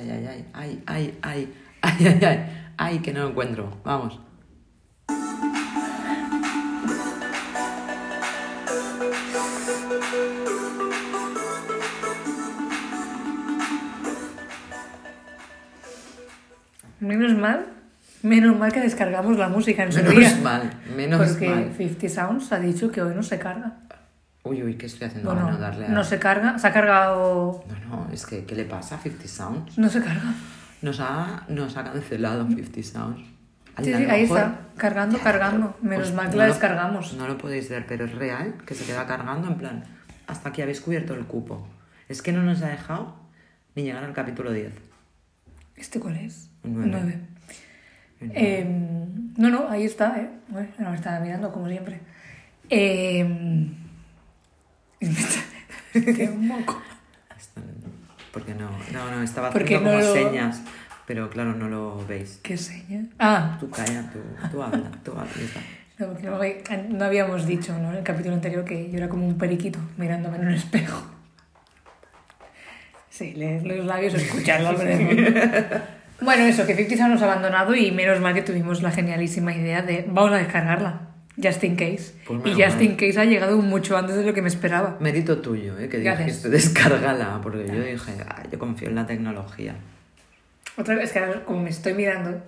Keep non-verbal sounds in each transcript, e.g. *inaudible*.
ay, ay, ay, ay, ay, ay, ay, ay, ay, ay, que no lo encuentro. Vamos. Menos mal, menos mal que descargamos la música en su Menos día. mal, menos porque mal. 50 Sounds ha dicho que hoy no se carga. Uy, uy, ¿qué estoy haciendo? Bueno, no, darle a... no se carga, se ha cargado... No, no, es que, ¿qué le pasa a 50 Sounds? No se carga. Nos ha, nos ha cancelado 50 Sounds. Sí, sí, ahí está, cargando, cargando. Menos Pues mal que no la lo- descargamos. No lo podéis ver, pero es real que se queda cargando en plan, hasta aquí habéis cubierto el cupo. Es que no nos ha dejado ni llegar al capítulo 10. ¿Este cuál es? Un nueve. Nueve. El Eh, no, no, ahí está, ¿eh? Bueno, estaba mirando, como siempre. Eh, qué moco. Porque no, no, no, estaba haciendo como lo- señas, pero claro, no lo veis. ¿Qué seña? Ah, Tú calla, tú, tú habla, tú habla, no, porque no, no habíamos dicho ¿no? en el capítulo anterior que yo era como un periquito mirándome en un espejo. Sí, leer los labios, escucharlo. bueno, eso, que 50 nos ha abandonado y menos mal que tuvimos la genialísima idea de vamos a descargarla, just in case. Pues y just in case ha llegado mucho antes de lo que me esperaba. Mérito tuyo, ¿eh? que dijiste descárgala, porque yo dije, "Ah, yo confío en la tecnología. Otra vez, es que ahora como me estoy mirando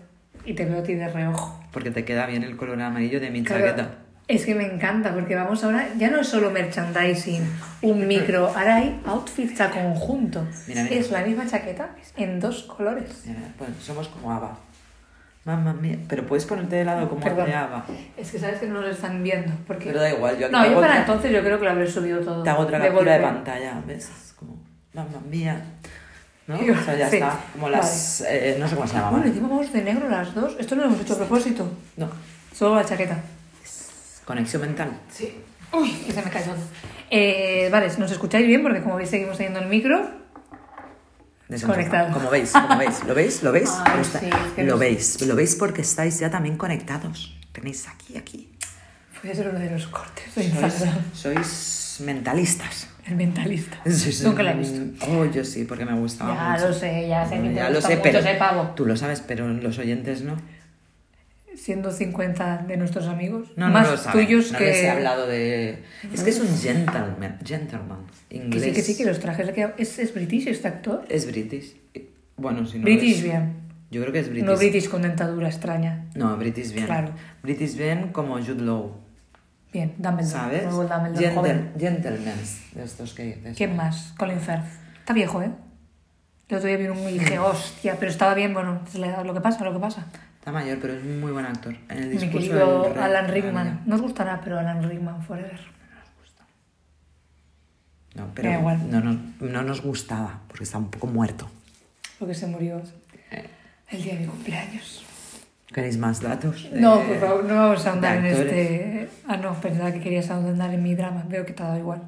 y te veo a ti de reojo. Porque te queda bien el color amarillo de mi Claro, chaqueta. es que me encanta porque vamos ahora, ya no es solo merchandising, un *laughs* micro, ahora hay outfits a conjunto. Mira, mira. Es la misma chaqueta en dos colores. Mira, pues somos como Ava. Mamma mía. Pero puedes ponerte de lado como Ava. Es que sabes que no nos están viendo. Porque... Pero da igual, yo No, yo para otra- entonces yo creo que lo habré subido todo. Te hago otra de captura de pantalla, ¿ves? Es como, mamma mía. ¿No? Sí, O sea, ya sí. está. Como las. eh, no sé cómo se llamaban. Bueno, encima vamos de negro las dos. Esto no lo hemos hecho a propósito. No. Solo la chaqueta. Conexión mental. Sí. Uy, que se me todo. Eh, vale, ¿nos escucháis bien? Porque como veis seguimos teniendo el micro. Desconectado. Como veis, como veis. ¿Lo veis? ¿Lo veis? Ay, Lo está- sí, es que lo no- veis. Lo veis porque estáis ya también conectados. Tenéis aquí, aquí. Puede ser uno de los cortes de Sois, sois mentalistas. El mentalista. *laughs* Sois Nunca la he visto. Oh, yo sí, porque me gustaba Ya mucho. lo sé, ya sé que te ya lo gusta sé, mucho pero pavo. tú lo sabes, pero los oyentes no. Siendo 50 de nuestros amigos. No, no más lo saben. tuyos no que. les he hablado de... Es que es un gentleman, gentleman Que inglés. sí, que sí, que los trajes. ¿Es, es british este actor? Es british. Bueno, si no british es- bien. Yo creo que es british. No british con dentadura extraña. No, british bien. Claro. British bien como Jude Law, Bien, Dumbledore. ¿sabes? Dumbledore Gentle- gentlemen de estos que... ¿Quién más? Colin Firth. Está viejo, ¿eh? El otro día vi un y dije, hostia, pero estaba bien, bueno, es la edad, lo que pasa, lo que pasa. Está mayor, pero es muy buen actor. En el Mi discurso querido del rey- Alan Rey- Rickman. No os gustará, pero Alan Rickman Forever. No, pero Da igual. no, nos- no nos gustaba, porque está un poco muerto. Porque se murió Eh, el día de mi cumpleaños. ¿Queréis más datos? No, por favor, no vamos a de ahondar en este. Ah, no, pensaba que querías ahondar en mi drama. Veo que te ha dado igual.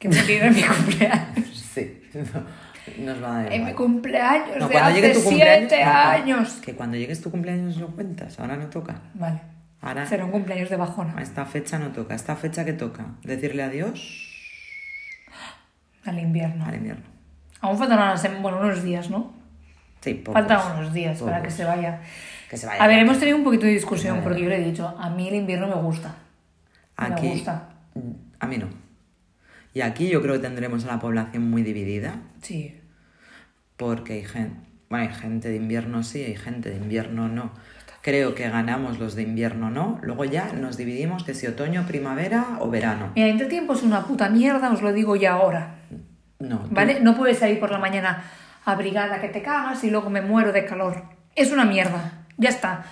Que me en mi *laughs* cumpleaños. Sí, no, *laughs* nos va a dar En mi cumpleaños No, de cuando llegue hace tu cumpleaños, siete no, años. Que cuando llegues tu cumpleaños lo cuentas, ahora no toca. Vale. Ahora Será un cumpleaños de bajona. a esta fecha no toca. ¿Esta fecha que toca? Decirle adiós Al invierno. al invierno. Aún faltan unas sem- bueno, unos días, ¿no? Sí, pocos. Faltan unos días para que se vaya. Que se vaya. A ver, hemos tenido un poquito de discusión Vale. porque yo le he dicho, a mí el invierno me gusta. Aquí, Me gusta. A mí no. Y aquí yo creo que tendremos a la población muy dividida, Sí. Porque hay gente, bueno, hay gente de invierno sí, hay gente de invierno no. Creo que ganamos los de invierno no, luego ya nos dividimos que si otoño, primavera o verano. Mira, entre tiempo es una puta mierda, os lo digo ya ahora. No, tú- ¿Vale? No puedes salir por la mañana abrigada que te cagas y luego me muero de calor. Es una mierda. Ya está.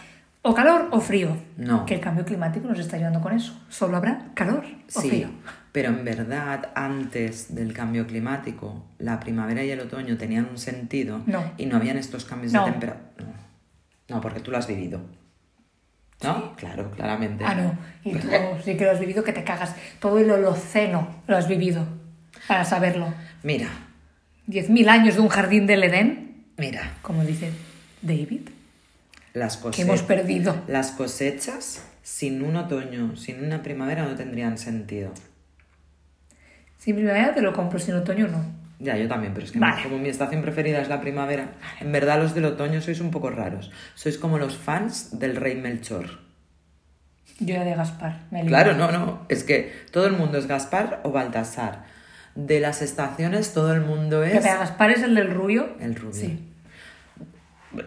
O calor o frío. No. Que el cambio climático nos está ayudando con eso. Solo habrá calor o Sí, frío. pero en verdad antes del cambio climático, la primavera y el otoño tenían un sentido No. y no habían estos cambios No. de temperatura. No. no, porque tú lo has vivido. ¿No? Claro, claramente. Ah, no. Y tú *laughs* sí que lo has vivido que te cagas. Todo el holoceno lo has vivido. Para saberlo. Mira, Diez mil años de un jardín del Edén. mira, Como dice David. Las Que cosechas. hemos perdido. Las cosechas sin un otoño, sin una primavera no tendrían sentido. Sin primavera te lo compro, sin otoño no. Ya, yo también, pero es que Vale. como mi estación preferida es la primavera, en verdad los del otoño sois un poco raros. Sois como los fans del rey Melchor. Yo era de Gaspar. me Claro, no, no. Es que todo el mundo es Gaspar o Baltasar. De las estaciones todo el mundo Que es Gaspar es el del rubio. el rubio. Sí.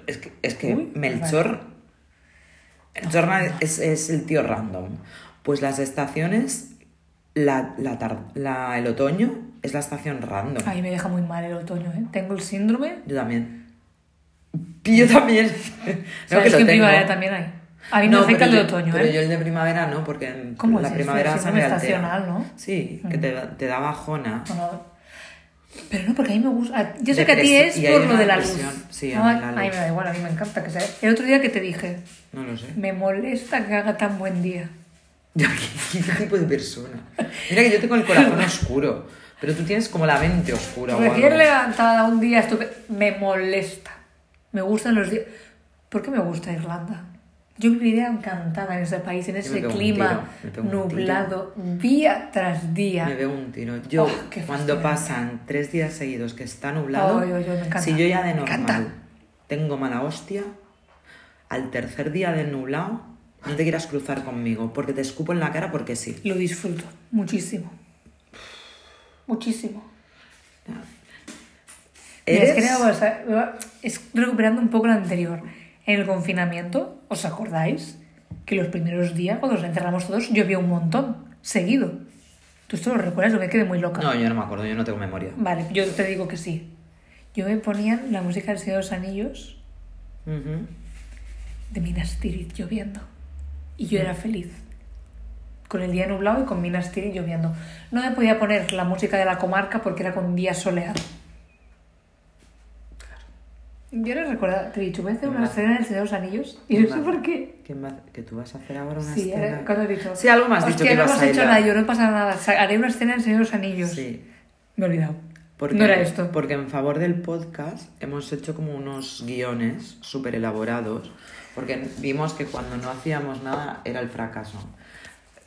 Es que, es que Uy, Melchor, Melchor es, es el tío random. Pues las estaciones, la, la tar- la- el otoño es la estación random. A mí me deja muy mal el otoño, ¿eh? Tengo el síndrome. Yo también. Yo también. *laughs* No, Sabes que que, lo en tengo. primavera también hay. A mí me No, afecta el pero de otoño, Pero ¿eh? yo el de primavera no, porque en ¿Cómo la es? primavera Es me altera. estacional, ¿no? Sí, que te, te da bajona. Bueno, pero no, porque a mí me gusta. Yo sé que a ti es por lo de la luz. Sí, No, a mí la a mí luz. me da igual, a mí me encanta que sea. El otro día que te dije, No lo sé. me molesta que haga tan buen día. *laughs* ¿Qué, qué tipo de persona? Mira que yo tengo el corazón *laughs* oscuro, pero tú tienes como la mente oscura. Recién levantada un día estuve. Me molesta. Me gustan los días. ¿Por qué me gusta Irlanda? Yo viviría encantada en ese país, en ese clima tiro, nublado, día tras día. Me veo un tiro. Yo, Oh, cuando pasan tres días seguidos que está nublado, me si yo ya de normal tengo mala hostia, al tercer día del nublado no te quieras cruzar conmigo, porque te escupo en la cara porque sí. Lo disfruto muchísimo. Muchísimo. Mira, es que o sea, es recuperando un poco lo anterior. En el confinamiento, ¿os acordáis? Que los primeros días, cuando nos encerramos todos, llovía un montón, seguido. ¿Tú esto lo recuerdas? Yo me quedé muy loca. No, yo no me acuerdo, yo no tengo memoria. Vale, yo te digo que sí. Yo me ponía la música del Señor de los Anillos de Minas Tirith lloviendo. Y yo era feliz. Con el día nublado y con Minas Tirith lloviendo. No me podía poner la música de la comarca porque era con día soleado. Yo no recuerdo, te he dicho, voy a hacer una escena del Señor de los Anillos y no sé por qué. ¿Qué más? ¿Que tú vas a hacer ahora una Sí, escena? cuando he dicho. Sí, algo más dicho "Hostia, que no ibas a hecho hilar". nada, yo no pasa nada. Haré una escena del Señor de los Anillos. Sí. Me he olvidado. Porque, no era esto. Porque en favor del podcast hemos hecho como unos guiones súper elaborados, porque vimos que cuando no hacíamos nada era el fracaso.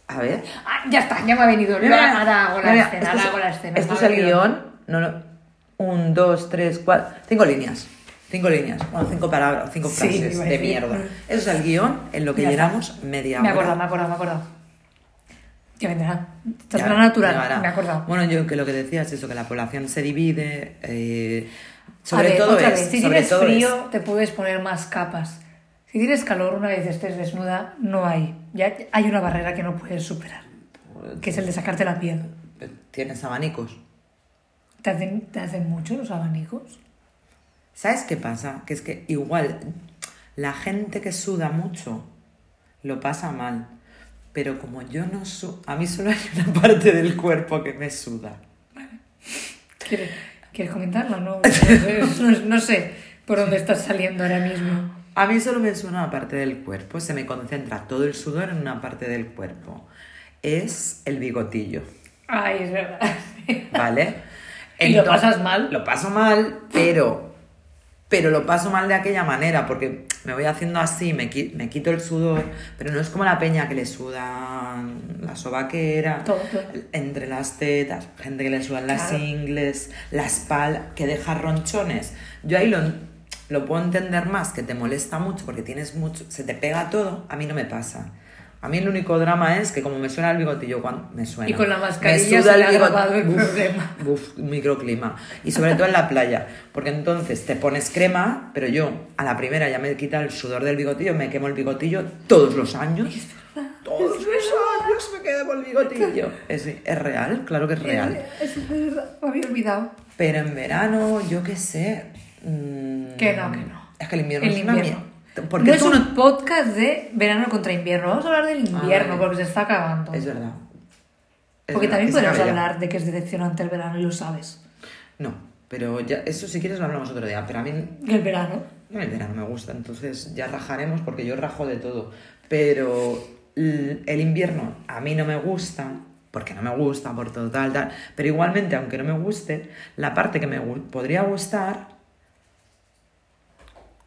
A ver. Ah, ya está, ya me ha venido. Mira, Ahora hago la mira, escena, esto ahora es- hago la escena. Esto es el guion. No, no. Un, dos, tres, cuatro. Cinco líneas. Cinco líneas. Bueno, cinco palabras, cinco frases de mierda. Eso es el guion en lo que Ya está. llenamos media Me hora. me acordado, me he acordado. Ya vendrá. Esto es Ya, lo natural, me acordado. Bueno, yo que lo que decía es eso, que la población se divide. eh, sobre ver, todo es. si sobre tienes todo frío, es- te puedes poner más capas. Si tienes calor, una vez estés desnuda, no hay. Ya hay una barrera que no puedes superar, que es el de sacarte la piel. Tienes abanicos. ¿Te hacen, te hacen mucho los abanicos? ¿Sabes qué pasa? Que es que igual la gente que suda mucho lo pasa mal. Pero como yo no sudo, a mí solo hay una *laughs* parte del cuerpo que me suda. ¿Quieres, ¿quieres comentarlo? No, no, no sé por dónde estás saliendo ahora mismo. A mí solo me suda una parte del cuerpo, se me concentra todo el sudor en una parte del cuerpo. Es el bigotillo, Ay, es verdad. ¿vale? ¿Y lo pasas mal? Lo paso mal, pero pero lo paso mal de aquella manera porque me voy haciendo así, me, qui- me quito el sudor, pero no es como la peña que le sudan la sobaquera, Todo, todo. entre las tetas, gente que le sudan las ingles, la espalda, que deja ronchones. Yo ahí lo, lo puedo entender más, que te molesta mucho porque tienes mucho, se te pega todo, a mí no me pasa. A mí el único drama es que como me suena el bigotillo cuando me suena. Y con la me mascarilla suda se bigote- agravado el Uf, problema. Uf, microclima. Y sobre todo en la playa, porque entonces te pones crema, pero yo a la primera ya me quita el sudor del bigotillo, me quemo el bigotillo todos los años. Todos los años me quemo el bigotillo. Es, es real, claro que es real. Es verdad, me había olvidado. Pero en verano, yo qué sé. mm, Que no, que no. Es que el invierno El es una mierda. Porque no es tú un no- podcast de verano contra invierno. Vamos a hablar del invierno porque se está acabando. Es verdad. Es porque verdad, también podemos hablar de que es decepcionante el verano y lo sabes. No, pero ya, eso si quieres lo hablamos otro día. Pero a mí El verano. No, el verano me gusta, entonces ya rajaremos porque yo rajo de todo. Pero el invierno a mí no me gusta, porque no me gusta, por todo tal, tal. Pero igualmente, aunque no me guste, la parte que me podría gustar,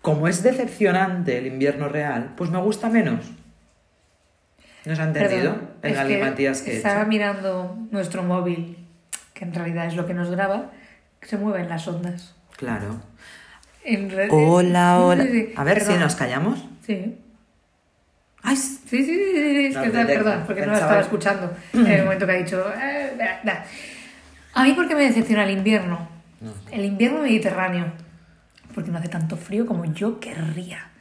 como es decepcionante el invierno real, pues me gusta menos. ¿No se ha entendido Perdón, el galimatías que he estaba hecho? mirando nuestro móvil, que en realidad es lo que nos graba, que se mueven las ondas. Claro. En re- Hola, hola. Sí, sí, A ver si nos callamos. Sí. Ay, Sí, sí, sí, sí, sí, es No, que te- perdón, porque no la estaba escuchando *clears throat* en el momento que ha dicho. eh, da, da. A mí, porque me decepciona el invierno? No. El invierno mediterráneo. Porque no hace tanto frío como yo querría.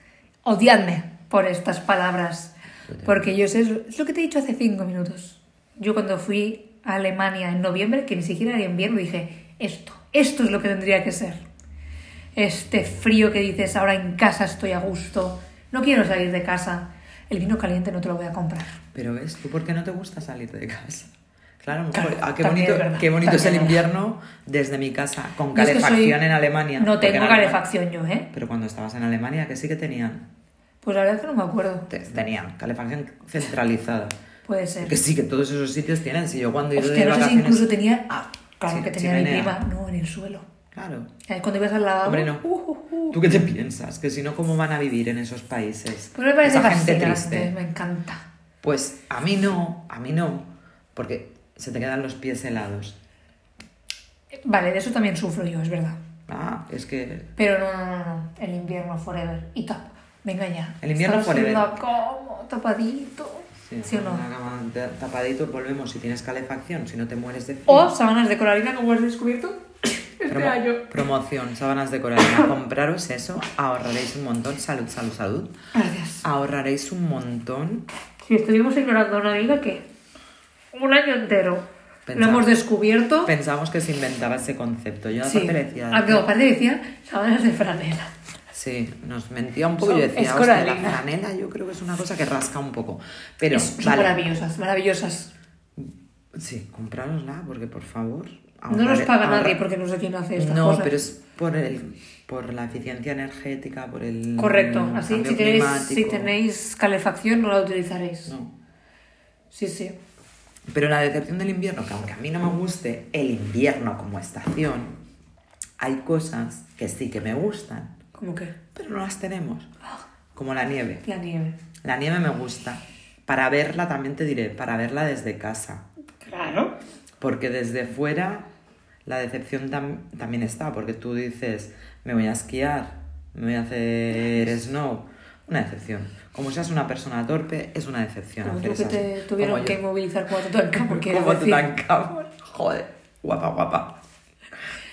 Odiadme por estas palabras. Porque yo sé, es lo que te he dicho hace cinco minutos. Yo cuando fui a Alemania en noviembre, que ni siquiera era invierno, dije, esto, esto es lo que tendría que ser. Este frío que dices, ahora en casa estoy a gusto, no quiero salir de casa. El vino caliente no te lo voy a comprar. Pero ves, ¿tú por qué no te gusta salir de casa? Claro, mejor- ah, qué bonito, verdad, qué bonito es el invierno desde mi casa, con calefacción soy- en Alemania. No tengo Alemania- calefacción yo, ¿eh? Pero cuando estabas en Alemania, que sí que tenían. Pues la verdad es que no me acuerdo. Te- Tenían calefacción centralizada. Puede ser. Que sí, que todos esos sitios tienen. Si yo cuando Hostia, de no sé si vacaciones... incluso tenía. Ah, claro Sí, que tenía mi chimenea. prima. No, en el suelo. Claro. Cuando ibas al lavabo. Hombre, no. uh, uh, uh. ¿Tú qué te piensas? Que si no, ¿cómo van a vivir en esos países? Pues me parece Esa gente triste. me encanta. Pues a mí no, a mí no. Porque se te quedan los pies helados. Vale, de eso también sufro yo, es verdad. Ah, es que Pero no, no, no, no. El invierno forever. Y tap. Venga ya. El invierno Estás forever. cama, tapadito. ¿Sí, o no? cama ta- tapadito, volvemos si tienes calefacción, si no te mueres de frío. O sábanas de coralina, como has descubierto *laughs* este Promo- año. promoción, sábanas de coralina. Compraros eso, ahorraréis un montón. Salud, salud, salud. Gracias. Ahorraréis un montón. Si estuvimos ignorando a una amiga que un año entero lo hemos descubierto. Pensamos que se inventaba ese concepto. Yo Sí. aparte decía. Ah, no, aparte decía sábanas de franela. Sí, nos mentía un poco. Son- Yo decía, hostia, la franela yo creo que es una cosa que rasca un poco. Pero, Es- son vale. maravillosas, maravillosas. Sí, comprárosla, porque por favor. No nos paga nadie porque no sé quién hace estas No, cosas. pero es por el por la eficiencia energética, por el Correcto, así si tenéis, si tenéis calefacción no la utilizaréis. No. Sí, sí. Pero la decepción del invierno, que aunque a mí no me guste el invierno como estación, hay cosas que sí que me gustan, ¿Cómo que? pero no las tenemos. Ah. Como la nieve. La nieve. La nieve me gusta. Para verla, también te diré, para verla desde casa. Claro. Porque desde fuera la decepción tam- también está, porque tú dices, me voy a esquiar, me voy a hacer snow. Una decepción. Como seas una persona torpe, es una decepción. Como hacer tú que te tuvieron que yo. inmovilizar como Tutankamón, Como decir. Tutankamón. Joder, guapa, guapa.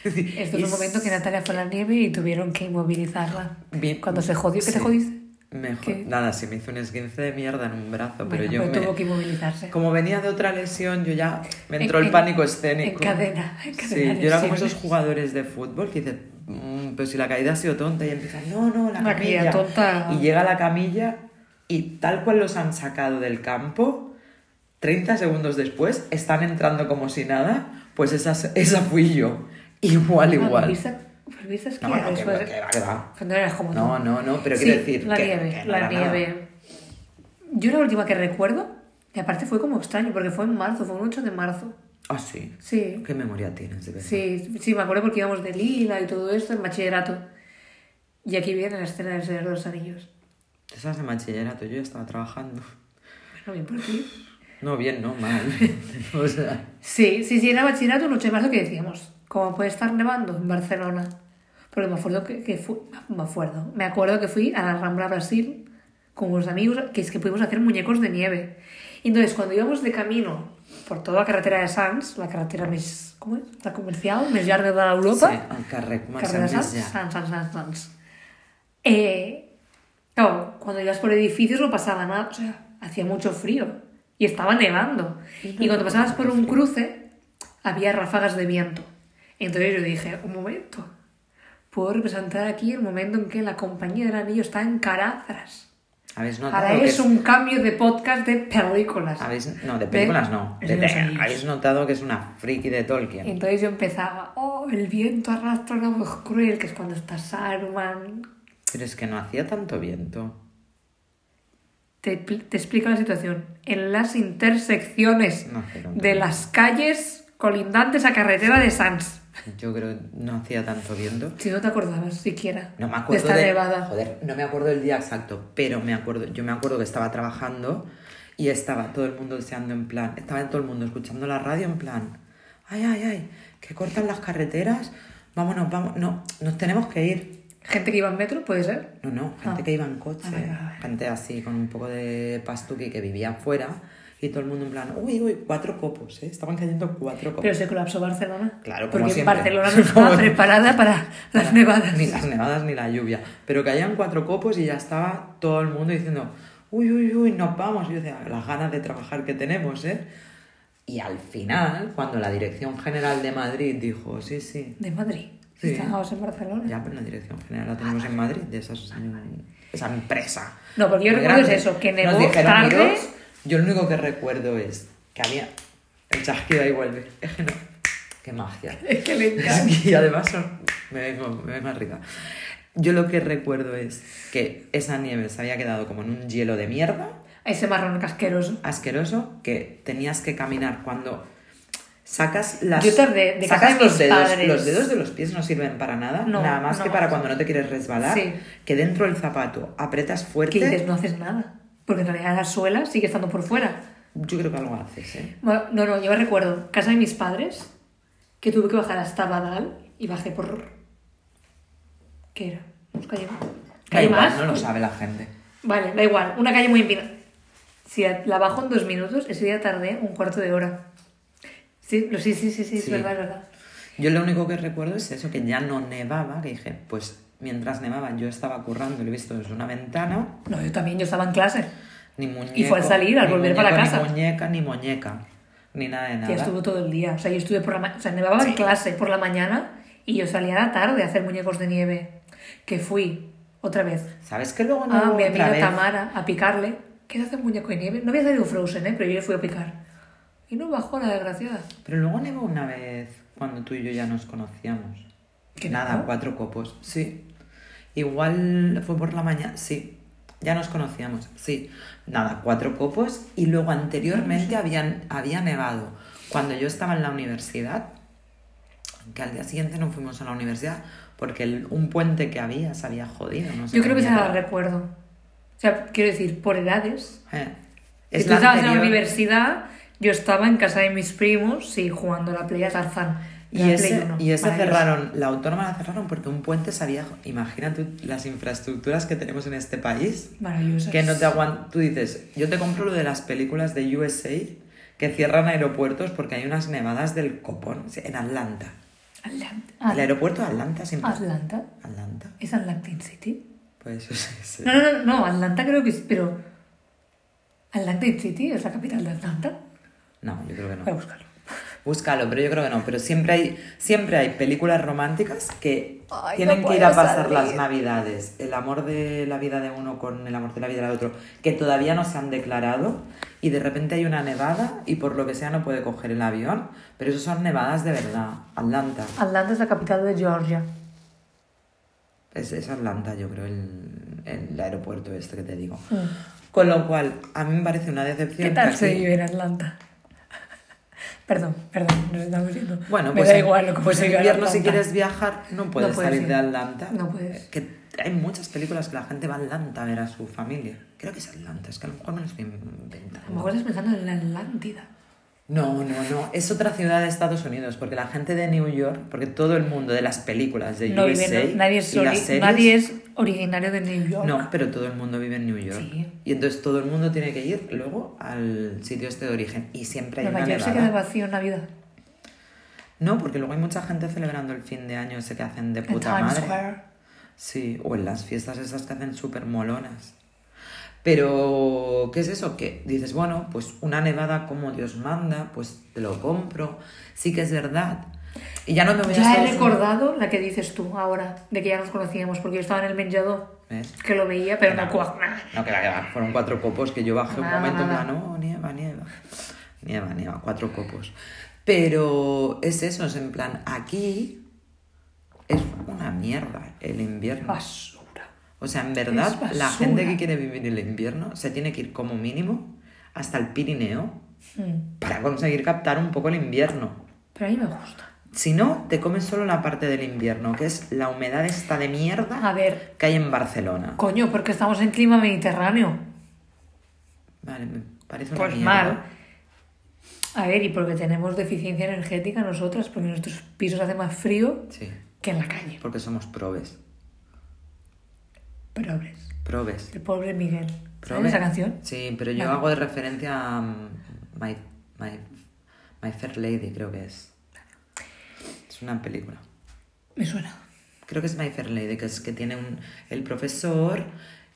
Esto es un momento que Natalia fue a la nieve y tuvieron que inmovilizarla. Bien. Cuando se jodió, ¿qué te jodiste? Mejor. Nada, se me hizo un esguince de mierda en un brazo, pero yo pues me... tuvo que inmovilizarse. Como venía de otra lesión, yo ya me entró En- el en- pánico escénico. en cadena, en cadena Sí, yo era como esos jugadores de fútbol que dicen, "Mm, pero si la caída ha sido tonta y empiezan, no, no, la La camilla. tonta. Y llega la camilla y tal cual los han sacado del campo, 30 segundos después están entrando como si nada, pues esa, esa fui yo. Igual, igual. ¿volviste, volviste a No, no, que, que que. No, no, no, pero Sí, quiero decir la que- nieve, que no la era nada. nieve. Yo la última que recuerdo, y aparte fue como extraño, porque fue en marzo, fue un 8 de marzo. Ah, sí. Sí, ¿Qué memoria tienes de verdad? sí, sí, me acuerdo porque íbamos de Lila y todo esto en bachillerato. Y aquí viene la escena del Señor de los Anillos. Esas de bachillerato, yo ya estaba trabajando. Bueno, bien por ti. No, bien, no, mal. *laughs* o sea, Sí, sí, sí, era bachillerato 8 de marzo que decíamos, como puede estar nevando en Barcelona. Porque me acuerdo que, que fui, me acuerdo, me acuerdo que fui a la Rambla Brasil con unos amigos que es que pudimos hacer muñecos de nieve. Y entonces cuando íbamos de camino por toda la carretera de Sants, la carretera más, ¿cómo es? La comercial, más llarga de Europa. sí, al carrer Carrera començant Sants, més ja. Sants, Sants, Sants, Sants. Eh, claro, cuando ibas por edificios no pasaba nada, o sea, hacía mucho frío y estaba nevando. Y cuando pasabas por un cruce, había ráfagas de viento. Entonces yo dije, un momento, puedo representar aquí el momento en que la compañía del anillo está en Carazas. ¿Habéis notado Ahora que es un cambio de podcast de películas. habéis- no, de películas no. De- de habéis notado que es una friki de Tolkien. Entonces yo empezaba, oh, el viento arrastra una voz cruel, que es cuando está Saruman, Pero es que no hacía tanto viento. Te, te explico la situación. En las intersecciones No de las calles colindantes a carretera de Sans. Yo creo que no hacía tanto viento. Si no te acordabas siquiera No me de acuerdo esta de, nevada. Joder, no me acuerdo del día exacto, pero me acuerdo, yo me acuerdo que estaba trabajando y estaba todo el mundo deseando en plan, estaba todo el mundo escuchando la radio en plan, ay, ay, ay, que cortan las carreteras, vámonos, vamos, no, nos tenemos que ir. Gente que iba en metro, puede ser. No, no, gente Ah. que iba en coche, A ver, a ver. gente así con un poco de pastuqui que vivía afuera y todo el mundo en plan, uy, uy, cuatro copos, ¿eh? Estaban cayendo cuatro copos. Pero se colapsó Barcelona. Claro, como Porque siempre. Barcelona no estaba *laughs* preparada para las nevadas. Ni las nevadas ni la lluvia. Pero caían cuatro copos y ya estaba todo el mundo diciendo, uy, uy, uy, nos vamos. Y yo decía, las ganas de trabajar que tenemos, ¿eh? Y al final, cuando la Dirección General de Madrid dijo, sí, sí, De Madrid. Sí. Estábamos en Barcelona. ya, pero la Dirección General la tenemos en Madrid, de esas, esa empresa. No, porque yo recuerdo es grande. eso, que dijeron, tarde. Yo lo único que recuerdo es que había el chasquido ahí vuelve. Es que no, qué magia. *laughs* Es que le encanta. Y además son- me vengo, me vengo arriba. Yo lo que recuerdo es que esa nieve se había quedado como en un hielo de mierda, Ese marrón casqueroso. asqueroso, que tenías que caminar cuando sacas las... Yo tardé de sacas casa de los mis dedos. padres. Los dedos de los pies no sirven para nada, No, nada más no. que para cuando no te quieres resbalar, Sí. que dentro del zapato apretas fuerte. Que dices, no haces nada. Porque en realidad la suela sigue estando por fuera. Yo creo que algo haces, ¿eh? Bueno, no, no, yo me recuerdo, casa de mis padres, que tuve que bajar hasta Badal y bajé por... ¿Qué era? ¿Pues calle? ¿Calle igual, más? no lo sabe la gente. Vale, da igual, una calle muy empinada. Si la bajo en dos minutos, ese día tardé un cuarto de hora. Sí, lo- sí, sí, sí, sí, es Sí. verdad, es verdad. Yo lo único que recuerdo es eso, que ya no nevaba, que dije, pues mientras nevaba yo estaba currando y lo he visto desde una ventana, No, yo también, yo estaba en clase. ni muñeco. Y fue al salir, al volver para muñeco, casa. Ni muñeca, ni muñeca, ni nada de nada. estuvo todo el día. O sea, yo estuve por la mañana. O sea, nevaba en clase por la mañana y yo salía a la tarde a hacer muñecos de nieve. Que fui otra vez ¿Sabes que luego a nevó mi amiga? Tamara a picarle. ¿Quieres hacer muñeco de nieve? No había salido Frozen, ¿eh? Pero yo le fui a picar. Y no bajó la desgraciada. Pero luego nevó una vez cuando tú y yo ya nos conocíamos. ¿Que Nada, nevó? cuatro copos, sí. Igual fue por la mañana, sí. Ya nos conocíamos, sí. Nada, cuatro copos y luego anteriormente habían, había nevado. Cuando yo estaba en la universidad, que al día siguiente no fuimos a la universidad porque el- un puente que había se había jodido. No sé Yo creo que qué se la recuerdo. O sea, quiero decir, por edades. Eh, es tú estabas en la anterior. universidad, yo estaba en casa de mis primos, sí, jugando a la Play a Tarzán. Y ese, y ese cerraron, la autónoma la cerraron porque un puente se había... Imagínate las infraestructuras que tenemos en este país. Maravilloso. Que no te aguantan. Tú dices, yo te compro lo de las películas de USA que cierran aeropuertos porque hay unas nevadas del copón sí, en Atlanta. Atlanta. El aeropuerto de Atlanta siempre. Atlanta. Atlanta. ¿Es Atlantic City? Pues eso es. No, no, no, no, Atlanta creo que sí, pero. ¿Atlantic City es la capital de Atlanta? No, yo creo que Voy a no. buscarlo. Búscalo, pero yo creo que no. Pero siempre hay, siempre hay películas románticas que Ay, tienen no que ir a pasar las navidades. El amor de la vida de uno con el amor de la vida del otro, que todavía no se han declarado. Y de repente hay una nevada y por lo que sea no puede coger el avión. Pero eso son nevadas de verdad. Atlanta. Atlanta es la capital de Georgia. Es, es Atlanta, yo creo, el, el aeropuerto este que te digo. Mm. Con lo cual, a mí me parece una decepción. ¿Qué tal se vive en Atlanta? Perdón, perdón, nos estamos yendo. Bueno, Me pues, da en- igual lo que pues en invierno si quieres viajar no puedes puedes salir ir. de Atlanta. No puedes. Que hay muchas películas que la gente va a Atlanta a ver a su familia. Creo que es Atlanta, es que a lo mejor me lo estoy A lo inventando. mejor estás pensando en la Atlántida. No, no, no. Es otra ciudad de Estados Unidos, porque la gente de New York, porque todo el mundo de las películas de No USA vive, no- nadie, es y las series, nadie es originario de New York. No, pero todo el mundo vive en New York. Sí. Y entonces todo el mundo tiene que ir luego al sitio este de origen. Y siempre hay Nueva una York se nevada. queda vacío en Navidad. No, porque luego hay mucha gente celebrando el fin de año ese que hacen de En puta Times madre. Square. Sí, o en las fiestas esas que hacen súper molonas. Pero, ¿qué es eso? Que dices, bueno, pues una nevada como Dios manda, pues te lo compro. Sí que es verdad. Y ya no me voy a Ya he Unidos. recordado la que dices tú ahora, de que ya nos conocíamos, porque yo estaba en el menjador, ¿Ves? que lo veía, pero no cuac. No, que va, que va. Fueron cuatro copos que yo bajé un Nada, momento en nada. no, nieva, nieva. Nieva, nieva, cuatro copos. Pero es eso, es en plan, aquí es una mierda el invierno. O sea, en verdad, la gente que quiere vivir el invierno se tiene que ir como mínimo hasta el Pirineo Mm. para conseguir captar un poco el invierno. Pero a mí me gusta. Si no, te comes solo la parte del invierno, que es la humedad esta de mierda A ver, que hay en Barcelona. coño, porque estamos en clima mediterráneo. Vale, me parece una Pues mierda. mal. A ver, y porque tenemos deficiencia energética nosotras, porque en nuestros pisos hace más frío. Sí. que en la calle. Porque somos probes. Pobres. Probes. El pobre Miguel. ¿Sabes esa canción? Sí, pero yo Vale. hago de referencia a mm, My, My, My Fair Lady, creo que es. Es una película. Me suena. Creo que es My Fair Lady, que es que tiene un, el profesor,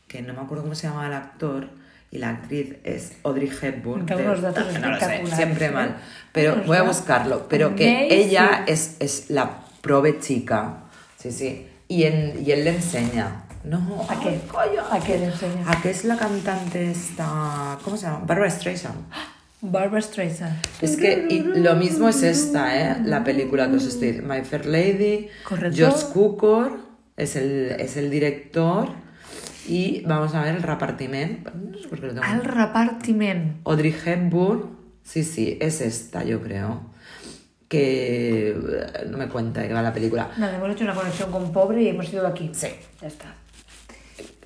que no me acuerdo cómo se llama el actor, y la actriz es Audrey Hepburn. Unos datos *laughs* no lo sé, siempre ¿eh? mal. Pero voy a buscarlo. Pero que amazing. ella es, es la prove chica. Sí, sí. Y, en, y él le enseña. No, ¿A qué? coño, ¿A qué le enseña? ¿A qué es la cantante esta? ¿Cómo se llama? Barbara Streisand. Barbara Streisand. Es que y lo mismo es esta, ¿eh? La película que os estoy. My Fair Lady. Correcto. George Cukor es el, es el director. Y vamos a ver el repartiment. No sé por qué lo tengo. Al repartiment. Audrey Hepburn. Sí, sí, es esta, yo creo. Que eh, no me cuenta de qué va la película. Nada, hemos hecho una conexión con pobre y hemos ido aquí. Sí. Ya está.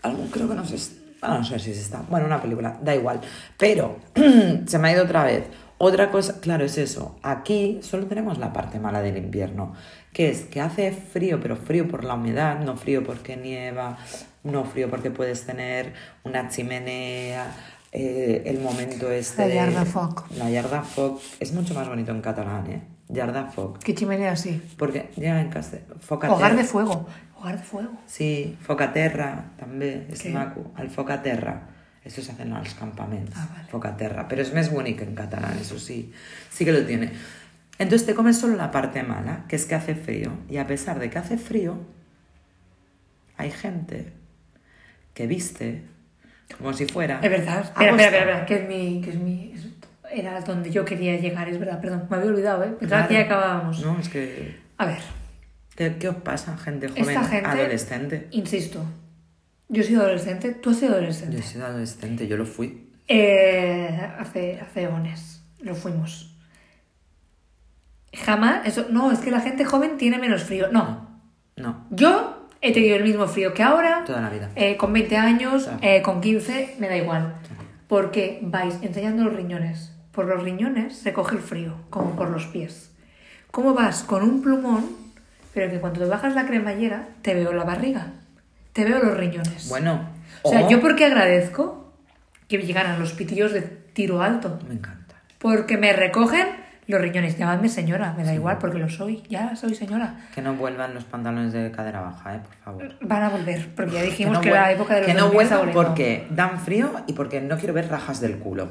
Algo creo que no sé. ah, no sé si es esta. Bueno, una película, da igual. Pero *clears throat* se me ha ido otra vez. Otra cosa, claro, es eso. Aquí solo tenemos la parte mala del invierno, que es que hace frío, pero frío por la humedad, no frío porque nieva, no frío porque puedes tener una chimenea, eh, el momento este. La de foc. La llar de foc es mucho más bonito en catalán, ¿eh? Llar de foc. ¿Qué chimenea así? Porque ya en castellano. Hogar de fuego. Hogar de fuego. Sí, focaterra també, és Què? maco. El focaterra. Eso se hacen en los campamentos. Ah, vale. Focaterra. Pero es más bonito en catalán, eso sí. Sí que lo tiene. Entonces te comes solo la parte mala, que es que hace frío. Y a pesar de que hace frío, hay gente que viste como si fuera. Es verdad. Espera, espera, espera, espera, que es mi, que es mi, es- era donde yo quería llegar, es verdad, perdón, me había olvidado, ¿eh? Pensaba que ya Claro. acabábamos. No, es que. A ver, ¿Qué, qué os pasa, gente joven, esta gente, adolescente? insisto, yo he sido adolescente, tú has sido adolescente. Yo he sido adolescente, yo lo fui. Eh, hace, hace eones, lo fuimos. Jamás, eso, no, es que la gente joven tiene menos frío. No, No, yo he tenido el mismo frío que ahora, toda la vida. eh, con 20 años, Claro. eh, con 15, me da igual. Porque vais enseñando los riñones. Por los riñones se coge el frío, como por los pies. ¿Cómo vas con un plumón, pero que cuando te bajas la cremallera, te veo la barriga, te veo los riñones? Bueno, o sea, o- yo porque agradezco que me llegaran los pitillos de tiro alto. Me encanta. Porque me recogen los riñones. Llamadme señora, me da igual porque lo soy. Ya soy señora. Que no vuelvan los pantalones de cadera baja, eh, por favor. Van a volver, porque ya *laughs* dijimos no que, vuel- la época de los que no 2000 está vuelvan porque dan frío y porque no quiero ver rajas del culo.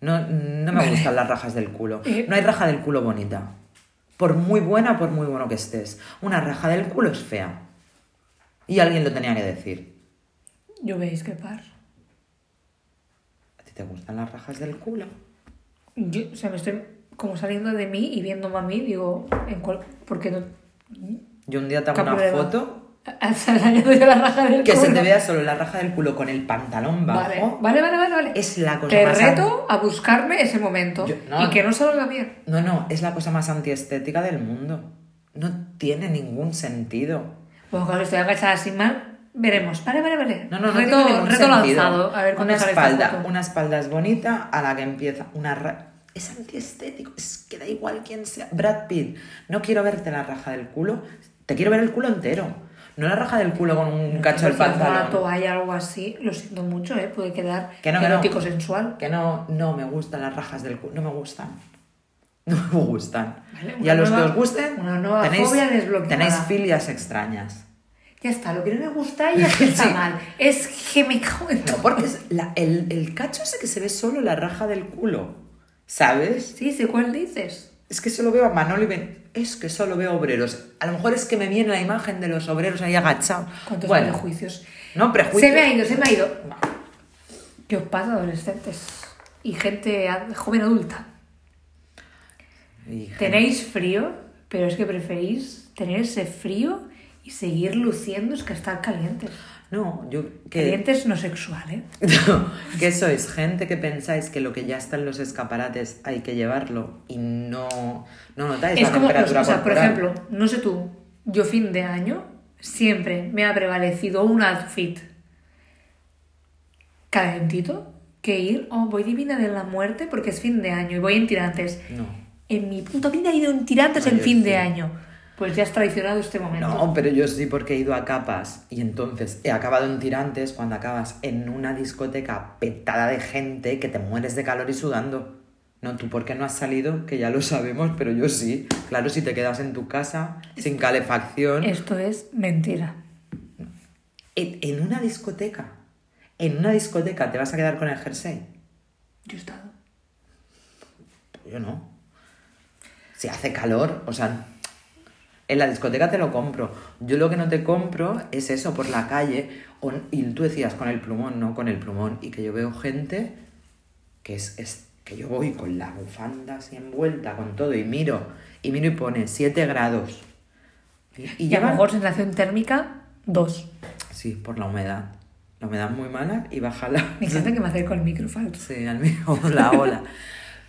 No, no me Vale. gustan las rajas del culo. Eh. No hay raja del culo bonita. Por muy buena, por muy bueno que estés. Una raja del culo es fea. Y alguien lo tenía que decir. Yo veis que par. ¿A ti te gustan las rajas del culo? Yo, o sea, me estoy como saliendo de mí y viéndome a mí, digo, ¿en cuál? ¿por qué no? Yo un día te ¿Qué hago una foto *laughs* La raja del que se te vea solo la raja del culo con el pantalón bajo. vale, vale, vale. vale. Es la cosa Te más reto a buscarme ese momento Yo- no. y que no salga bien. No, no, es la cosa más antiestética del mundo. No tiene ningún sentido. Bueno, claro, estoy agachada sin mal. Veremos. Vale, vale, vale. No, no, no reto, tiene ningún reto sentido. lanzado. A ver una espalda, una espalda es bonita a la que empieza una ra- es antiestético, es que da igual quién sea. Brad Pitt, no quiero verte la raja del culo, te quiero ver el culo entero. No la raja del culo con un cacho del una pantalón. toalla o algo así, lo siento mucho, ¿eh? Puede quedar Que no, que no. erótico sensual. Que no, no me gustan las rajas del culo, no me gustan. *laughs* No me gustan. Vale, y a los nueva- que os gusten, una nueva tenéis, fobia desbloqueada. tenéis filias extrañas. Ya está, lo que no me gusta ya *laughs* está Sí. mal. Es No, porque es la- el, el cacho ese que se ve solo la raja del culo. ¿Sabes? Sí, sé cuál dices. Es que solo veo a Manolo y ven. Es que solo veo obreros. A lo mejor es que me viene la imagen de los obreros ahí agachados. ¿Cuántos bueno, prejuicios? No, prejuicios. Se me ha ido, se me ha ido. ¿Qué os pasa, adolescentes? Y gente joven adulta. Y gente- Tenéis frío, pero es que preferís tener ese frío y seguir luciendo es que estar calientes. No, yo. Que, Calientes no sexual, ¿eh? *laughs* que sois gente que pensáis que lo que ya está en los escaparates hay que llevarlo y no, no notáis Es la como, temperatura o sea, por ejemplo, no sé tú, yo fin de año siempre me ha prevalecido un outfit calentito que ir, oh, voy divina de la muerte porque es fin de año y voy en tirantes. No. En mi puta vida he ido en tirantes No, en fin sí. de año. Pues ya has traicionado este momento. No, pero yo sí porque he ido a capas y entonces he acabado en tirantes cuando acabas en una discoteca petada de gente que te mueres de calor y sudando. No, tú por qué no has salido, que ya lo sabemos, pero yo sí. Claro, si te quedas en tu casa sin calefacción. Esto es mentira. En, en una discoteca. En una discoteca te vas a quedar con el jersey. Yo he estado. Yo no. Si hace calor, o sea, en la discoteca te lo compro. Yo lo que no te compro es eso, por la calle. o- y tú decías con el plumón, no con el plumón. Y que yo veo gente que es, es- que yo voy con la bufanda así envuelta, con todo, y miro, y miro y pone 7 grados. Y, y Y a lo mejor sensación térmica, dos. Sí, por la humedad. La humedad muy mala y baja la... Me encanta que me acerco al micro falso. Sí, al mío, hola, hola.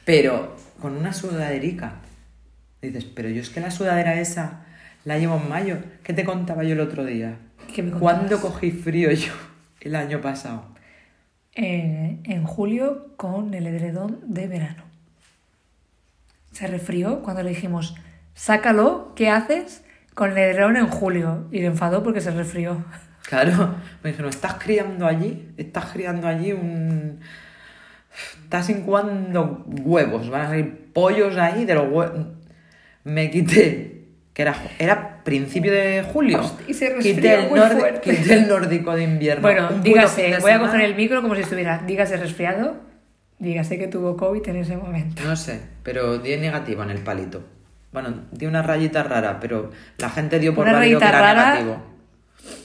Pero con una sudaderica. Dices, pero yo es que la sudadera esa la llevo en mayo. ¿Qué te contaba yo el otro día? ¿Qué me? ¿Cuándo cogí frío yo *laughs* el año pasado? Eh, en julio con el edredón de verano. Se resfrió cuando le dijimos, sácalo, ¿qué haces? Con el edredón en julio. Y le enfadó porque se resfrió. *laughs* Claro, me dijeron, ¿estás criando allí? ¿Estás criando allí un... Estás incubando huevos, van a salir pollos ahí de los huevos. Me quité, que era, era principio de julio. Hostia, y se resfrió quité el, muy fuerte. quité el nórdico de invierno. Bueno, Un dígase, voy a coger el micro como si estuviera, dígase resfriado, dígase que tuvo COVID en ese momento. No sé, pero di negativo en el palito. Bueno, di una rayita rara, pero la gente dio por Una válido que era rara negativo.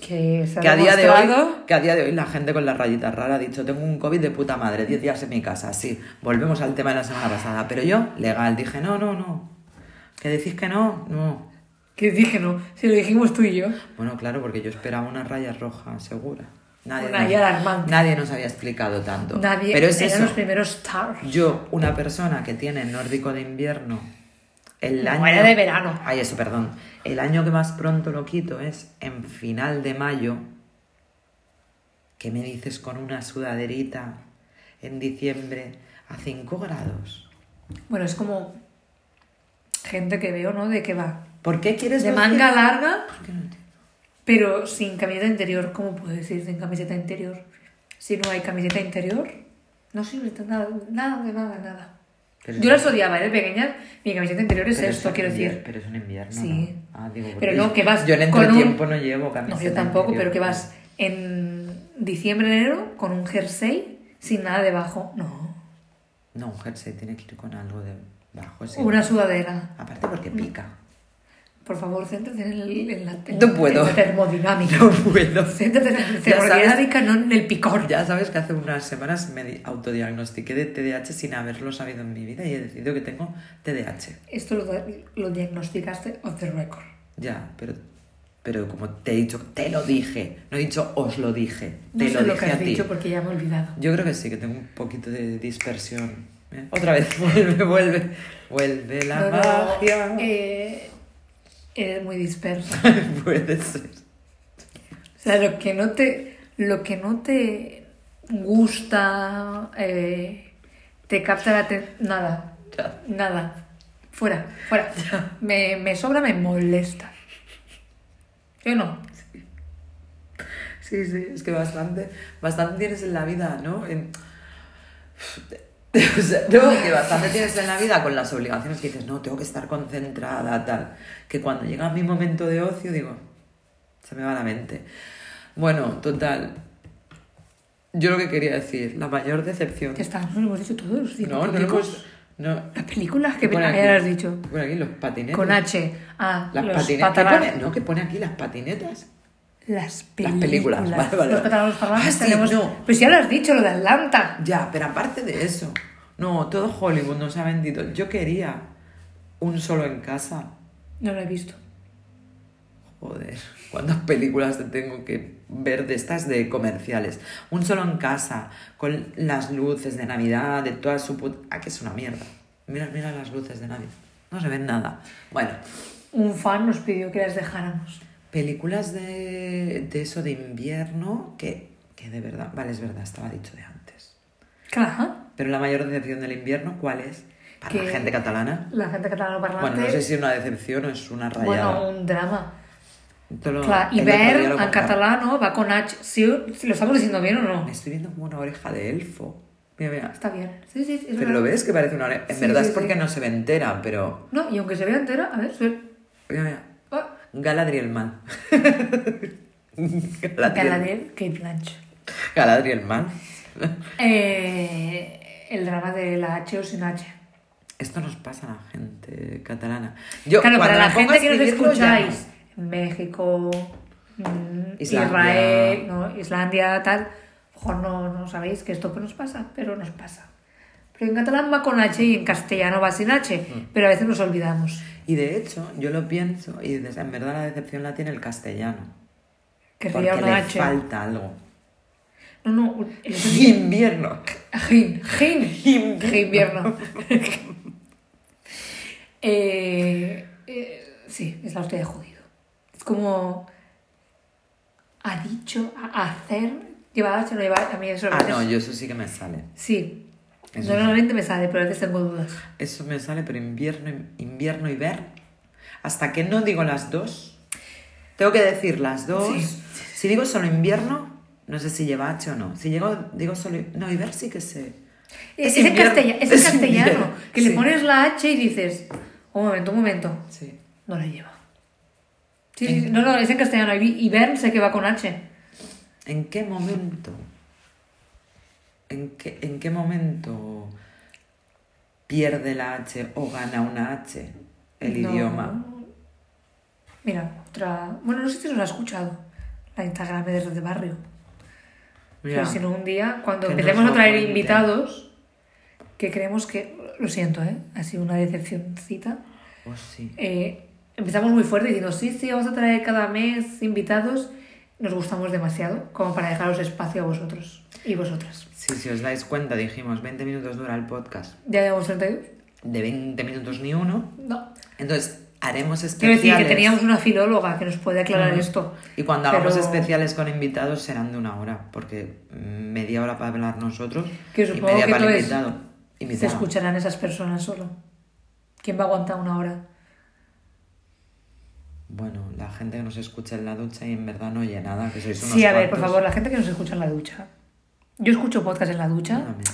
Que se ha Que a, día de hoy, que a día de hoy la gente con la rayita rara ha dicho, tengo un COVID de puta madre, 10 días en mi casa, sí. Volvemos al tema de la semana pasada. Pero yo, legal, dije, no, no, no. Que decís que no, no. Que dije no, si lo dijimos tú y yo. Bueno, claro, porque yo esperaba una raya roja, segura. Nadie, Una nos, nadie nos había explicado tanto. Nadie, Pero es eran eso. los primeros stars. Yo, una persona que tiene nórdico de invierno, el No, año... era de verano. Ay, eso, perdón. El año que más pronto lo quito es en final de mayo. ¿Qué me dices con una sudaderita en diciembre a 5 grados? Bueno, es como gente que veo, ¿no? De que va ¿Por qué quieres de vestir- manga larga, ¿Por qué no pero sin camiseta interior. ¿Cómo puedes ir sin camiseta interior? Si no hay camiseta interior, no sirve nada, nada, de nada, nada. Pero Yo las odiaba, ¿eh? De pequeña, mi camiseta interior es esto, un quiero invier- decir. Pero es un invierno. Sí. ¿no? Ah, digo, Pero no, que vas Yo en con un- entretiempo no llevo No, camiseta. yo tampoco, interior. pero que vas en diciembre, enero, con un jersey sin nada debajo. No. No, un jersey tiene que ir con algo debajo. sí. Una sudadera. Aparte porque pica. Por favor, céntrate en, el, en la, en- No puedo. en la termodinámica. No puedo. Céntrate en la sabes. termodinámica, no en el picor. Ya sabes que hace unas semanas me di- autodiagnostiqué de TDAH sin haberlo sabido en mi vida y he decidido que tengo TDAH. Esto lo, lo diagnosticaste off the record. Ya, pero, pero como te he dicho, te lo dije. No he dicho os lo dije. No Te sé lo lo, dije que a has ti. dicho porque ya me he olvidado. Yo creo que sí, que tengo un poquito de dispersión. ¿Eh? Otra vez, *laughs* vuelve, vuelve. Vuelve la No, no, magia. eh, eres muy dispersa. *laughs* Puede ser. O sea, lo que no te, lo que no te gusta, eh, te capta la atención. Nada, Ya. nada. Fuera, fuera. *laughs* Me, me sobra, me molesta. Yo no. Sí, sí, es que bastante, bastante tienes en la vida, ¿no? En- *laughs* O sea, no, que bastante tienes en la vida con las obligaciones que dices, no, tengo que estar concentrada, tal. Que cuando llega mi momento de ocio, digo, se me va la mente. Bueno, total. Yo lo que quería decir, la mayor decepción. Ya está, no lo hemos dicho todos. No, no hemos. No. Las películas que has dicho. ¿Qué pone aquí? Los patinetes. Con H. Ah, Las los patinetas. No, que pone aquí las patinetas. Las películas. películas, vale, vale. Los catálogos parlantes Ah, sí, tenemos... no. Pues ya lo has dicho, lo de Atlanta. Ya, pero aparte de eso, no, todo Hollywood nos ha vendido. Yo quería un solo en casa. No lo he visto. Joder, ¿cuántas películas te tengo que ver de estas de comerciales? Un solo en casa, con las luces de Navidad, de toda su puta... Ah, que es una mierda. Mira, mira las luces de Navidad. No se ven nada. Bueno, Un fan nos pidió que las dejáramos. Películas de, de eso de invierno que, que de verdad... Vale, es verdad, estaba dicho de antes. Claro. Pero la mayor decepción del invierno, ¿cuál es? Para que la gente catalana. la gente catalana parlante... Bueno, no sé si es una decepción o es una rayada. Bueno, un drama. Lo- Clar, el otro día hivern lo en catalano va con H. ¿Sí, si lo estamos diciendo bien o no? Me estoy viendo como una oreja de elfo. Mira, mira. Está bien. Sí, sí, sí. es Pero verdad. lo ves que parece una oreja. En Sí, verdad sí, es porque no se ve entera, pero. No, y aunque se vea entera, a ver, se... Mira, mira. Galadriel Man. *laughs* Galadriel. Galadriel, Kate Blanch. Galadriel Man. Eh, el drama de la H o sin H. Esto nos pasa a la gente catalana. Yo, claro, para la gente que nos escucháis, México, mm, Islandia. Israel, ¿no? Islandia, tal, mejor no, no sabéis que esto nos pasa, pero nos pasa. Pero en catalán va con H y en castellano va sin H, Mm. pero a veces nos olvidamos. Y de hecho, yo lo pienso y en verdad la decepción la tiene el castellano. Que Porque le H. falta algo. No, no, *laughs* el Invierno. Jin, Jin invierno. *laughs* eh, eh, sí, es la hostia de jodido. Es como. Ha dicho, a- hacer. Lleva H, no lleva A mí eso Ah, no, yo eso sí que me sale. Sí. Eso Normalmente me sale, pero a veces tengo dudas. Eso me sale, pero invierno, invierno y ver. Hasta que no digo las dos, tengo que decir las dos. Sí. Si digo solo invierno, no sé si lleva H o no. Si llego, digo solo. No, y ver sí que sé. Es, es en, castella- es en castellano. invierno, Que le pones la H y dices. Un momento, un momento. Sí. No la lleva. Sí, sí. No, no, es en castellano. Y Ibern sé que va con H. ¿En qué momento? ¿En qué, ¿En qué momento pierde la H o gana una H el No. idioma? Mira, otra. Bueno, no sé si nos ha escuchado. La Instagram de Red de Barrio. Mira, Pero si no, un día, cuando empecemos a lo traer cuente. invitados, que creemos que. Lo siento, ¿eh? Ha sido una decepcioncita. oh, sí. Eh, empezamos muy fuerte diciendo, sí, sí, vamos a traer cada mes invitados. Nos gustamos demasiado como para dejaros espacio a vosotros y vosotras. Sí, si os dais cuenta, dijimos 20 minutos dura el podcast. ¿Ya llevamos 32? De 20 minutos ni uno. No. Entonces, haremos Quiero especiales. decir que teníamos una filóloga que nos puede aclarar esto. Y cuando hagamos Pero- especiales con invitados serán de una hora, porque media hora para hablar nosotros Que y supongo media que para el entonces invitado. Se Invitado. escucharán esas personas solo. ¿Quién va a aguantar una hora? Bueno, la gente que nos escucha en la ducha y en verdad no oye nada, que sois unos Sí, a ver, por favor, la gente que nos escucha en la ducha. Yo escucho podcast en la ducha también.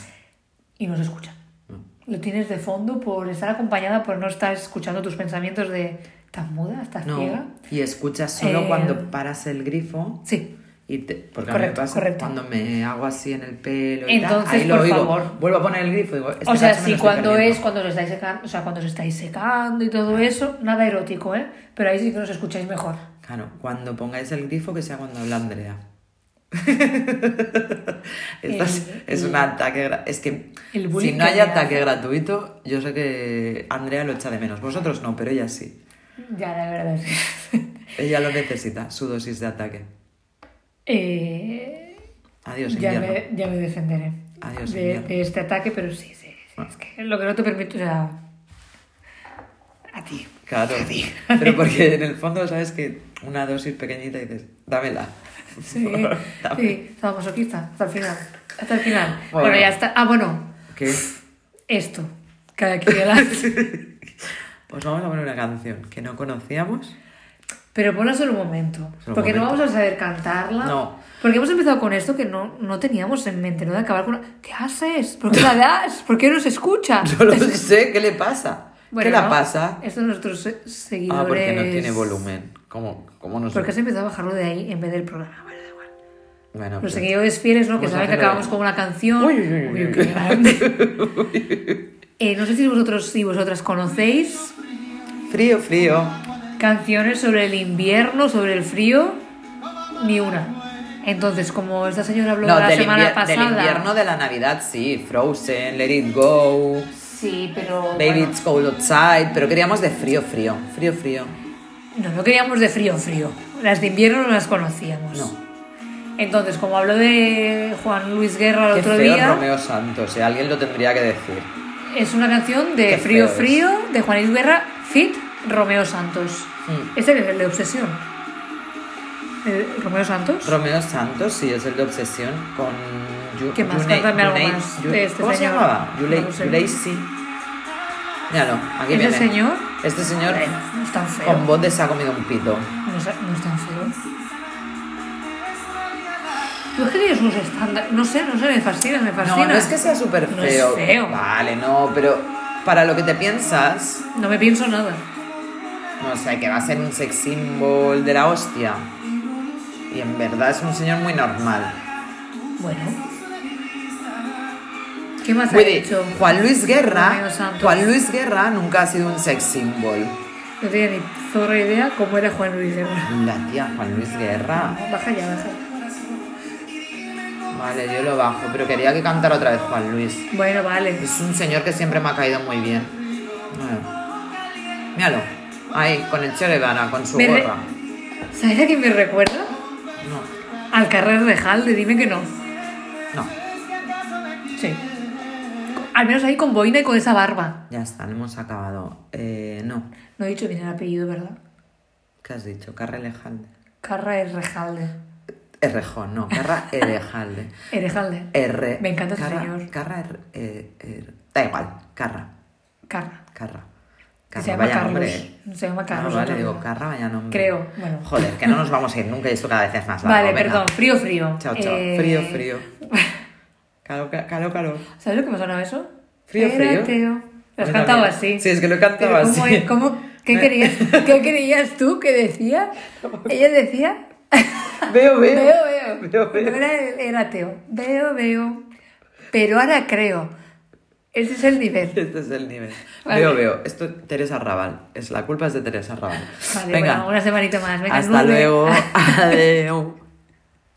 y no se escucha. No. Lo tienes de fondo por estar acompañada, por no estar escuchando tus pensamientos de ¿estás muda? ¿Estás ciega? No, y escuchas solo Eh, cuando paras el grifo. Sí. Y te, porque a Correcto, mí me pasa correcto. cuando me hago así en el pelo y Entonces, tal, ahí lo por oigo. favor. Vuelvo a poner el grifo y digo, este o sea, sí, lo cuando perdiendo. es cuando os estáis secando, o sea, cuando os estáis secando y todo eso, nada erótico, ¿eh? Pero ahí sí que nos escucháis mejor. Claro, cuando pongáis el grifo que sea cuando habla Andrea. *laughs* Es, es un ataque. Es que si no que hay ataque gratuito, yo sé que Andrea lo echa de menos. Vosotros no, pero ella sí. Ya, la verdad es *laughs* Ella lo necesita, su dosis de ataque. Eh, Adiós, ya, me, ya me defenderé Adiós, de, de este ataque, pero sí, sí, sí, Ah. Es que lo que no te permito, sea, a ti. Claro, pero porque en el fondo sabes que una dosis pequeñita y dices, dámela. *laughs* Sí, Dame. sí, estaba masoquista, hasta el final. Hasta el final. Bueno. Bueno, ya está. Ah, bueno, ¿Qué? esto. Cada quien *laughs* adelante. Pues vamos a poner una canción que no conocíamos. Pero ponla solo un momento. Solo un porque no momento. vamos a saber cantarla. No. Porque hemos empezado con esto que no, no teníamos en mente, ¿no? De acabar con. ¿Qué haces? ¿Por qué la das? ¿Por qué no se escucha? *laughs* No lo sé, ¿qué le pasa? Bueno, ¿Qué le ¿no? pasa? Estos nuestros se- seguidores. Ah, porque no tiene volumen. ¿Cómo, cómo no sé? Porque has empezado a bajarlo de ahí en vez del programa. Bueno, da igual. Bueno, Los pues- seguidores fieles, ¿no? Que saben que acabamos con una canción. Uy, uy, uy, uy, uy. qué grande. *laughs* Eh, no sé si vosotros y vosotras conocéis Frío, frío. Canciones sobre el invierno, sobre el frío, ni una. Entonces, como esta señora habló No, la semana pasada. del invierno de la Navidad, sí. Frozen, Let It Go, Sí, pero. Baby bueno, It's Cold Outside. Pero queríamos de frío, frío. Frío, frío. no, no queríamos de frío, frío. Las de invierno no las conocíamos. No. Entonces, como habló de Juan Luis Guerra el Qué otro feo día, Romeo Santos. eh, Alguien lo tendría que decir. es una canción de Qué Frío es. Frío de Juan Luis Guerra, Fit Romeo Santos. Mm. Este que es el de Obsesión. ¿El Romeo Santos? Romeo Santos, sí, es el de Obsesión con... Yu- ¿Qué más? Yune- algo más de este ¿Cómo se llamaba? Yulei- No. Yulei, sí. Míralo, aquí Ese viene. señor, Este señor eh, no es tan feo. con bote se ha comido un pito. No es, no es tan feo. Tú es que tienes unos estándares. No sé, no sé, me fascina, me fascina. No, no es que sea súper No es feo. feo. Vale, no, pero para lo que te piensas, No me pienso nada. No sé, que va a ser un sex symbol de la hostia. Y en verdad es un señor muy normal. Bueno. ¿Qué más ha hecho? Juan Luis Guerra. Juan Luis Guerra nunca ha sido un sex symbol. No tenía ni zorra idea cómo era Juan Luis Guerra. La tía Juan Luis Guerra. Baja ya, baja. Vale, yo lo bajo, pero quería que cantara otra vez Juan Luis. Bueno, vale. Es un señor que siempre me ha caído muy bien. Bueno. Míralo. Ahí, con el Che Guevara, con su Me re- gorra. ¿Sabes a quién me recuerda? No, Al Carrer de Jalde, dime que no. no. Sí. Al menos ahí con boina y con esa barba. Ya está, lo hemos acabado. Eh, no. No he dicho bien el apellido, ¿verdad? ¿Qué has dicho? Carra Elejalde. Carra Errejalde. Errejón, no. Carra Elejalde. *laughs* Erejalde. R. Me encanta ese Carra, señor. Carra er- Da igual. Carra. Carra. Carra. Carra, se llama vaya Carlos. nombre. Se llama Carlos. Ah, vale, digo. Carra, vaya nombre. Creo, bueno. Joder, que no nos vamos a ir nunca y esto cada vez es más largo. Vale, venga. perdón. Frío, frío. Chao, chao. Eh, Frío, frío. *laughs* Calo, ca- calo, calo. ¿Sabes lo que me suena eso? Frío, Era frío. Teo. Lo has cantado también. así. Sí, es que lo he cantado Pero ¿cómo así. es? ¿Cómo? ¿Qué *laughs* querías, ¿Qué querías tú que decía? Ella decía... *laughs* Veo, veo. Veo, veo. Veo, veo. Era, era Teo. Veo, veo. Pero ahora creo. Ese es el nivel. *laughs* Este es el nivel. Vale. Veo, veo. Esto Teresa Raval. Es, la culpa es de Teresa Raval. Vale, Venga. bueno, una semanita más. Venga, Hasta luego. *laughs* Adiós.